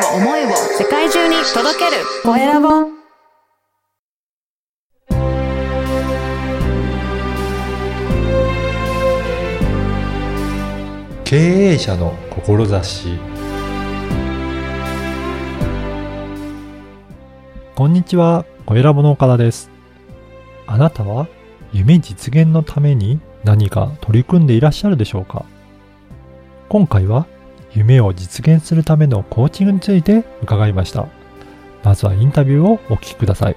を思いを世界中に届ける。コエラボ経営者の志。こんにちは、コエラボの岡田です。あなたは夢実現のために何か取り組んでいらっしゃるでしょうか？今回は夢を実現するためのコーチングについて伺いました。まずはインタビューをお聞きください。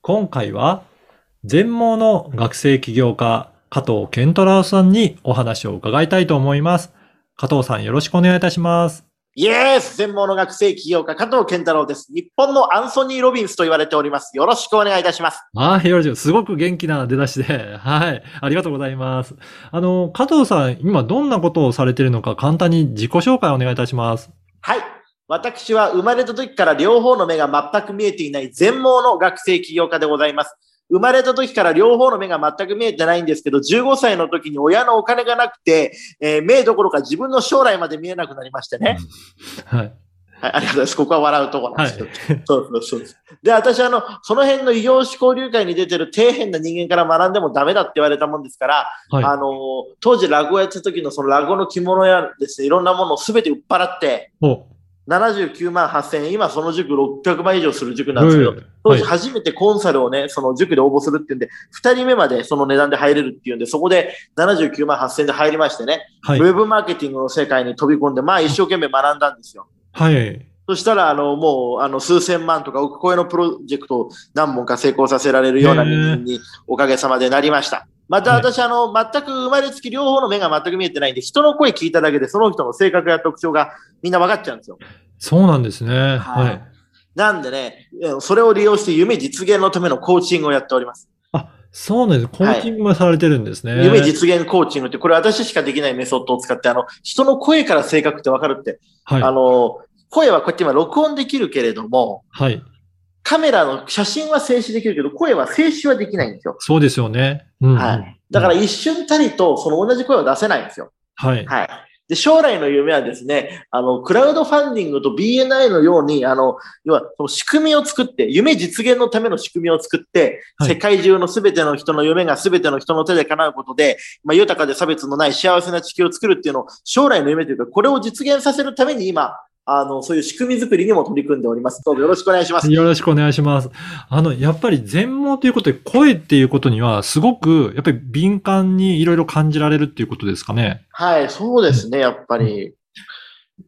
今回は全盲の学生起業家加藤健太郎さんにお話を伺いたいと思います。加藤さんよろしくお願いいたします。イエース専門の学生起業家加藤健太郎です。日本のアンソニー・ロビンスと言われております。よろしくお願いいたします。ああ、よろしく。すごく元気な出だしで。はい。ありがとうございます。あの、加藤さん、今どんなことをされているのか簡単に自己紹介をお願いいたします。はい。私は生まれた時から両方の目が全く見えていない全盲の学生起業家でございます。生まれた時から両方の目が全く見えてないんですけど、15歳の時に親のお金がなくて、えー目どころか自分の将来まで見えなくなりましてね。はい。はい、ありがとうございます。ここは笑うところなんはいですけど。。そうそうそうです。で、私、あの、その辺の異業種交流会に出てる底辺な人間から学んでもダメだって言われたもんですから、はい。あの、当時落語やってた時のその落語の着物やですね、いろんなものをすべて売っ払って、お、79万8000円、今その塾600万以上する塾なんですけど、当はい時。初めてコンサルをね、その塾で応募するっていうんで、2人目までその値段で入れるっていうんで、そこで79万8000円で入りましてね、はいウ。ェブマーケティングの世界に飛び込んで、まあ一生懸命学んだんですよ。はい。そしたら、あの、もう、あの、数千万とか億超えのプロジェクトを何本か成功させられるような人間におかげさまでなりました。また私、あの、全く生まれつき両方の目が全く見えてないんで、人の声聞いただけでその人の性格や特徴がみんな分かっちゃうんですよ。そうなんですね。ははいい。なんでね、えそれを利用して夢実現のためのコーチングをやっております。あ、そうなんです。コーチングもされてるんですね。夢実現コーチングって、これ私しかできないメソッドを使って、あの、人の声から性格って分かるって、はい。あの、声はこうやって今録音できるけれども、はい。カメラの写真は静止できるけど、声は静止はできないんですよ。そうですよね。うん。はい。だから一瞬たりと、その同じ声を出せないんですよ。はい。はい。で、将来の夢はですね、あの、クラウドファンディングと BNI のように、あの、要は、その仕組みを作って、夢実現のための仕組みを作って、はい世界中のすべての人の夢がすべての人の手で叶うことで、まあ、豊かで差別のない幸せな地球を作るっていうのを、将来の夢というか、これを実現させるために今、あの、そういう仕組み作りにも取り組んでおります。どうぞよろしくお願いします。よろしくお願いします。あの、やっぱり全盲ということで、声っていうことには、すごく、やっぱり敏感にいろいろ感じられるっていうことですかね。はい、そうですね、やっぱり。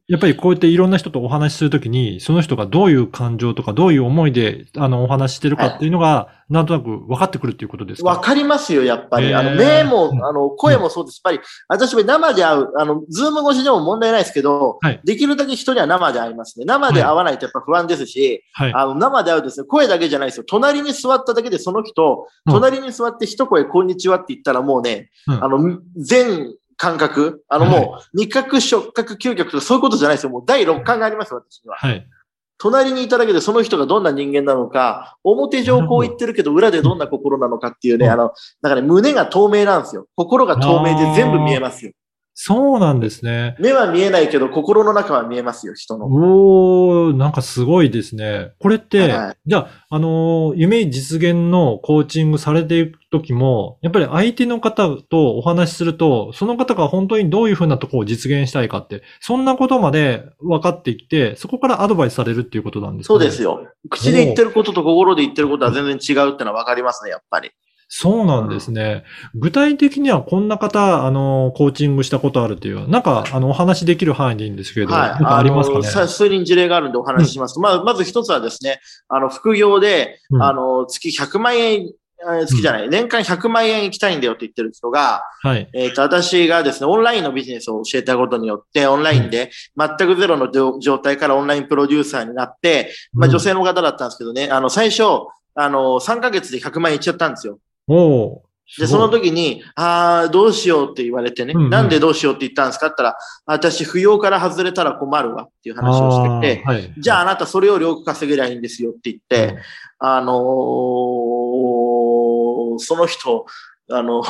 やっぱりこうやっていろんな人とお話しするときに、その人がどういう感情とか、どういう思いで、あの、お話ししてるかっていうのが、なんとなく分かってくるっていうことですか？わかりますよ、やっぱり。あの、目もう、んあの、声もそうです。やっぱり、私も生で会う、あの、ズーム越しでも問題ないですけど、はいできるだけ人には生で会いますね。生で会わないとやっぱ不安ですし、はい。あの、生で会うとですね、声だけじゃないですよ。隣に座っただけでその人、うん隣に座って一声、こんにちはって言ったらもうね、うんあの、全感覚、あのもう、味覚、触覚、嗅覚とかそういうことじゃないですよ。もう第六感があります、私には。はい。隣にいただけでその人がどんな人間なのか、表上こう言ってるけど裏でどんな心なのかっていうね、うんあの、だからね、胸が透明なんですよ。心が透明で全部見えますよ。そうなんですね。目は見えないけど心の中は見えますよ、人の。おー、なんかすごいですね。これって、はいじゃあ、あのー夢実現のコーチングされていくときも、やっぱり相手の方とお話しすると、その方が本当にどういうふうなところを実現したいかって、そんなことまで分かってきて、そこからアドバイスされるっていうことなんですかね？そうですよ。口で言ってることと心で言ってることは全然違うってのはわかりますね、やっぱり。そうなんですね。具体的にはこんな方、あの、コーチングしたことあるっていう、なんか、あの、お話できる範囲でいいんですけれど、はい。なんかありますかね？数人事例があるんでお話しします。まあ、まず一つはですね、あの、副業で、うんあの、月100万円、えー月じゃない、年間100万円行きたいんだよって言ってる人が、はい。えっ、と、私がですね、オンラインのビジネスを教えたことによって、オンラインで全くゼロの状状態からオンラインプロデューサーになって、まあ女性の方だったんですけどね、あの、最初、あの、3ヶ月で100万円いっちゃったんですよ。おーで、その時に、ああ、どうしようって言われてね、うんうん。なんでどうしようって言ったんですかって言ったら、私、扶養から外れたら困るわっていう話をしてて、はい、じゃああなたそれより多く稼げりゃいいんですよって言って、あのーその人、あの、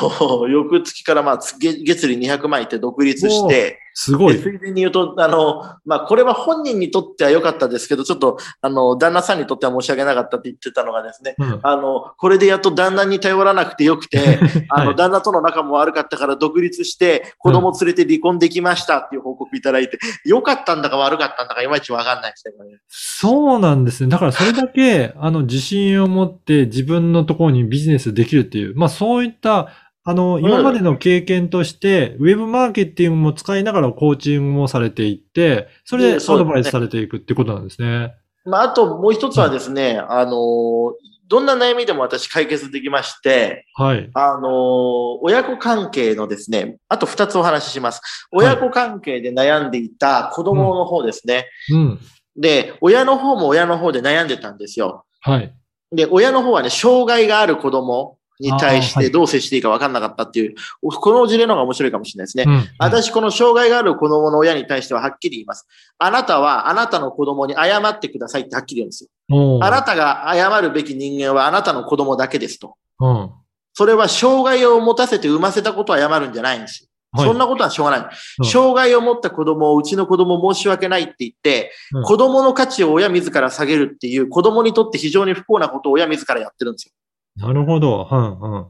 翌月からまあ、月月利200万いって独立して、すごい。でついでに言うと、あの、まあ、これは本人にとっては良かったですけど、ちょっと、あの、旦那さんにとっては申し訳なかったって言ってたのがですね、うんあの、これでやっと旦那に頼らなくてよくて、あの、はい旦那との仲も悪かったから独立して、子供連れて離婚できましたっていう報告いただいて、良かったんだか悪かったんだかいまいちわかんないですね。そうなんですね。だからそれだけ、あの、自信を持って自分のところにビジネスできるっていう、まあそういった、あの、今までの経験として、ウェブマーケティングも使いながらコーチングもされていって、それでアドバイスされていくってことなんですね。まあ、あともう一つはですね、あの、どんな悩みでも私解決できまして、はい。あの、親子関係のですね、あと二つお話しします。親子関係で悩んでいた子供の方ですね。うん。で、親の方も親の方で悩んでたんですよ。はい。で、親の方はね、障害がある子供に対してどう接していいか分かんなかったっていう、この事例の方が面白いかもしれないですね。うん。私、この障害がある子供の親に対してははっきり言います。あなたはあなたの子供に謝ってくださいってはっきり言うんですよ。あなたが謝るべき人間はあなたの子供だけですと。うん。それは障害を持たせて産ませたことは謝るんじゃないんですよ。はいそんなことはしょうがない。うん障害を持った子供をうちの子供申し訳ないって言って、うん子供の価値を親自ら下げるっていう子供にとって非常に不幸なことを親自らやってるんですよ。なるほど。うんうん。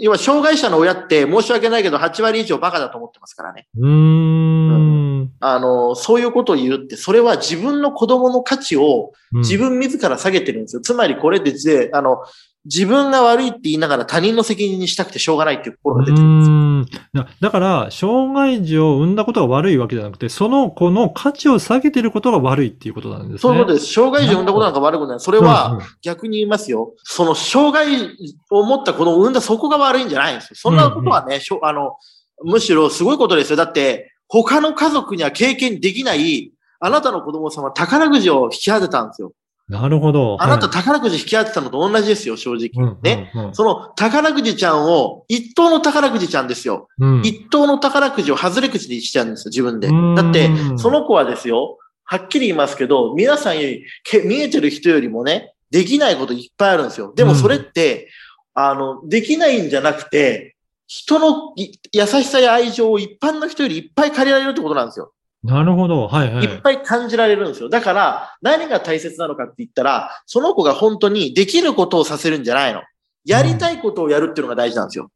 要は障害者の親って申し訳ないけど8割以上バカだと思ってますからね。うーん。あの、そういうことを言うって、それは自分の子供の価値をうん自分自ら下げてるんですよ。つまりこれってぜ、あの、自分が悪いって言いながら他人の責任にしたくてしょうがないっていう心が出てるんですよ。うーんだだから、障害児を生んだことが悪いわけじゃなくて、その子の価値を下げてることが悪いっていうことなんですね。でそういうことです。障害児を産んだことなんか悪くない。それすは、逆に言いますよ。その障害を持った子供を産んだそこが悪いんじゃないんですよ。そんなことはね、しょあの、むしろすごいことですよ。だって、他の家族には経験できない、あなたの子供さんは宝くじを引き当てたんですよ。なるほど。あなたはい宝くじ引き当てたのと同じですよ、正直。うんね。うんその宝くじちゃんを、一等の宝くじちゃんですよ。うん一等の宝くじを外れくじにしちゃうんですよ、自分でうん。だって、その子はですよ、はっきり言いますけど、皆さんより、け見えてる人よりもね、できないこといっぱいあるんですよ。でもそれって、あの、できないんじゃなくて、人のい優しさや愛情を一般の人よりいっぱい借りられるってことなんですよ。なるほど。はいはい。いっぱい感じられるんですよ。だから、何が大切なのかって言ったら、その子が本当にできることをさせるんじゃないの。やりたいことをやるっていうのが大事なんですよ。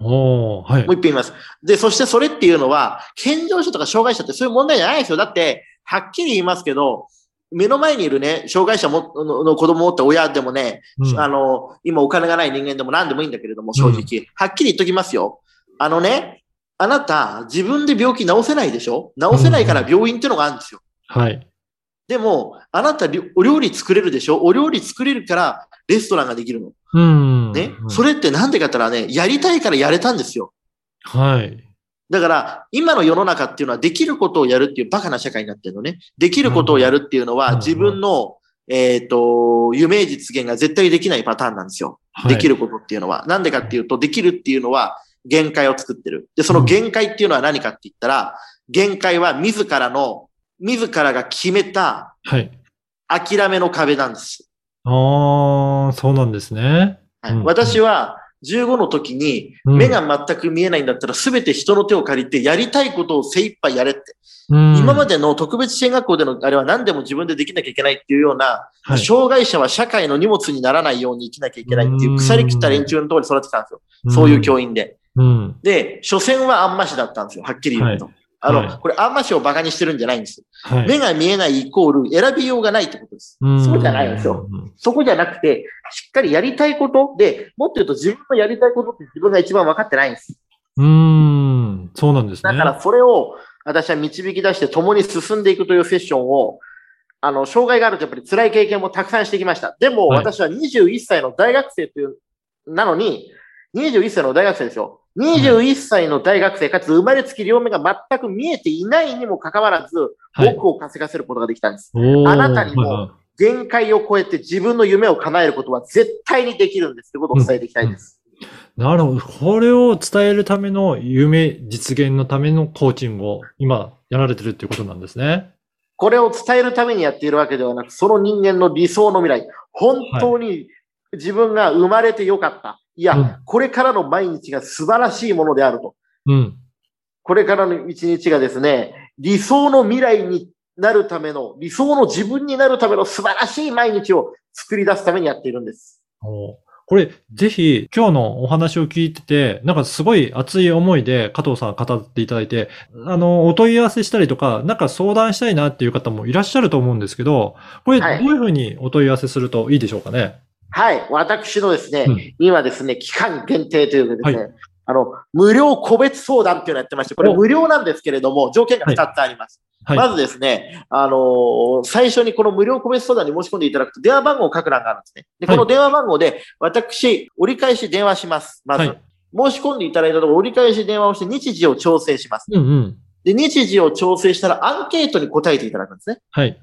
おーはいもう。一遍言います。で、そしてそれっていうのは、健常者とか障害者ってそういう問題じゃないですよ。だって、はっきり言いますけど、目の前にいるね、障害者ものの子供を持った親でもね、うんあの、今お金がない人間でも何でもいいんだけれども、正直。はっきり言っときますよ。あのね、あなた、自分で病気治せないでしょ？治せないから病院っていうのがあるんですよ。はい。でも、あなた、お料理作れるでしょ？お料理作れるから、レストランができるの。うん。ね？うんそれってなんでかって言ったらね、やりたいからやれたんですよ。はい。だから、今の世の中っていうのはできることをやるっていうバカな社会になってるのね。できることをやるっていうのはうん自分の、えっ、と、夢実現が絶対できないパターンなんですよ。はいできることっていうのは。なんでかっていうと、できるっていうのは限界を作ってる。で、その限界っていうのは何かって言ったら、限界は自らの、自らが決めたはい。諦めの壁なんです。ああ、そうなんですね。はいうん私は15の時にうん目が全く見えないんだったら全て人の手を借りてやりたいことを精一杯やれって。うん今までの特別支援学校でのあれは何でも自分でできなきゃいけないっていうような、はい障害者は社会の荷物にならないように生きなきゃいけないっていう腐り切った連中の通り育ってたんですよ。そういう教員で。うん。で、所詮はあんましだったんですよ。はっきり言うと。あの、はいこれあんましを馬鹿にしてるんじゃないんです。はい。目が見えないイコール選びようがないってことです。んそうじゃないんですよ。。そこじゃなくて、しっかりやりたいことで、もっと言うと自分のやりたいことって自分が一番分かってないんです。うーん。そうなんですね。だからそれを私は導き出して共に進んでいくというセッションを、あの、障害があるとやっぱり辛い経験もたくさんしてきました。でもはい私は21歳の大学生という、なのに、21歳の大学生ですよ。21歳の大学生、かつ生まれつき両目が全く見えていないにもかかわらず、はい僕を稼がせることができたんです。あなたにも限界を超えて自分の夢を叶えることは絶対にできるんですということを伝えていきたいです。なるほど。これを伝えるための夢実現のためのコーチングを今やられてるっていうことなんですね。これを伝えるためにやっているわけではなく、その人間の理想の未来、本当に自分が生まれてよかった。いや、うんこれからの毎日が素晴らしいものであると。うん。これからの一日がですね、理想の未来になるための、理想の自分になるための素晴らしい毎日を作り出すためにやっているんです。おこれ、ぜひ、今日のお話を聞いてて、なんかすごい熱い思いで加藤さん語っていただいて、あの、お問い合わせしたりとか、なんか相談したいなっていう方もいらっしゃると思うんですけど、これ、どうはいいうふうにお問い合わせするといいでしょうかね？はい。私のですね、うん今ですね、期間限定というかですね、はあの、無料個別相談っていうのをやってまして、これお無料なんですけれども、条件が2つあります。はい。まずですね、あのー最初にこの無料個別相談に申し込んでいただくと、電話番号を書く欄があるんですね。で、はいこの電話番号で、私、折り返し電話します。まず。はい申し込んでいただいたところ、折り返し電話をして日時を調整します。うんうん。で、日時を調整したらアンケートに答えていただくんですね。はい。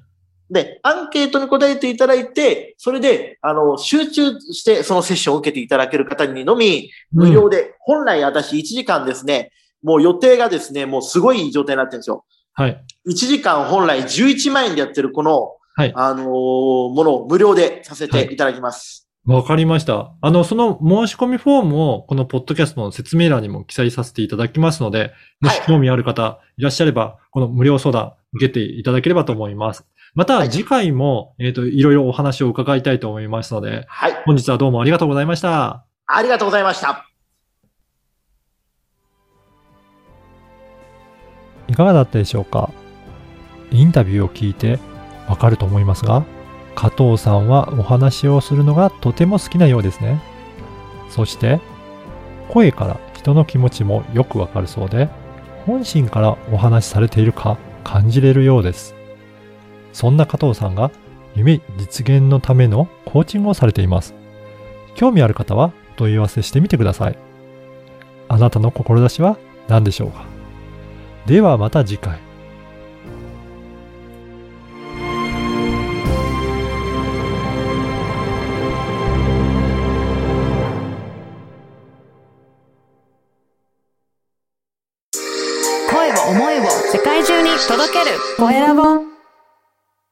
で、アンケートに答えていただいて、それで、あの、集中してそのセッションを受けていただける方にのみ、無料で、本来私1時間ですね、もう予定がですね、もうすごい状態になってるんですよ。はい。1時間本来11万円でやってるこの、はいあのーものを無料でさせていただきます。わかりました。あの、その申し込みフォームを、このポッドキャストの説明欄にも記載させていただきますので、もし興味ある方いらっしゃれば、この無料相談受けていただければと思います。また、はい次回も、えっ、と、いろいろお話を伺いたいと思いますので、はい。本日はどうもありがとうございました。ありがとうございました。いかがだったでしょうか？インタビューを聞いてわかると思いますが、加藤さんはお話をするのがとても好きなようですね。そして、声から人の気持ちもよくわかるそうで、本心からお話しされているか感じれるようです。そんな加藤さんが夢実現のためのコーチングをされています。興味ある方はお問い合わせしてみてください。あなたの志は何でしょうか？ではまた次回。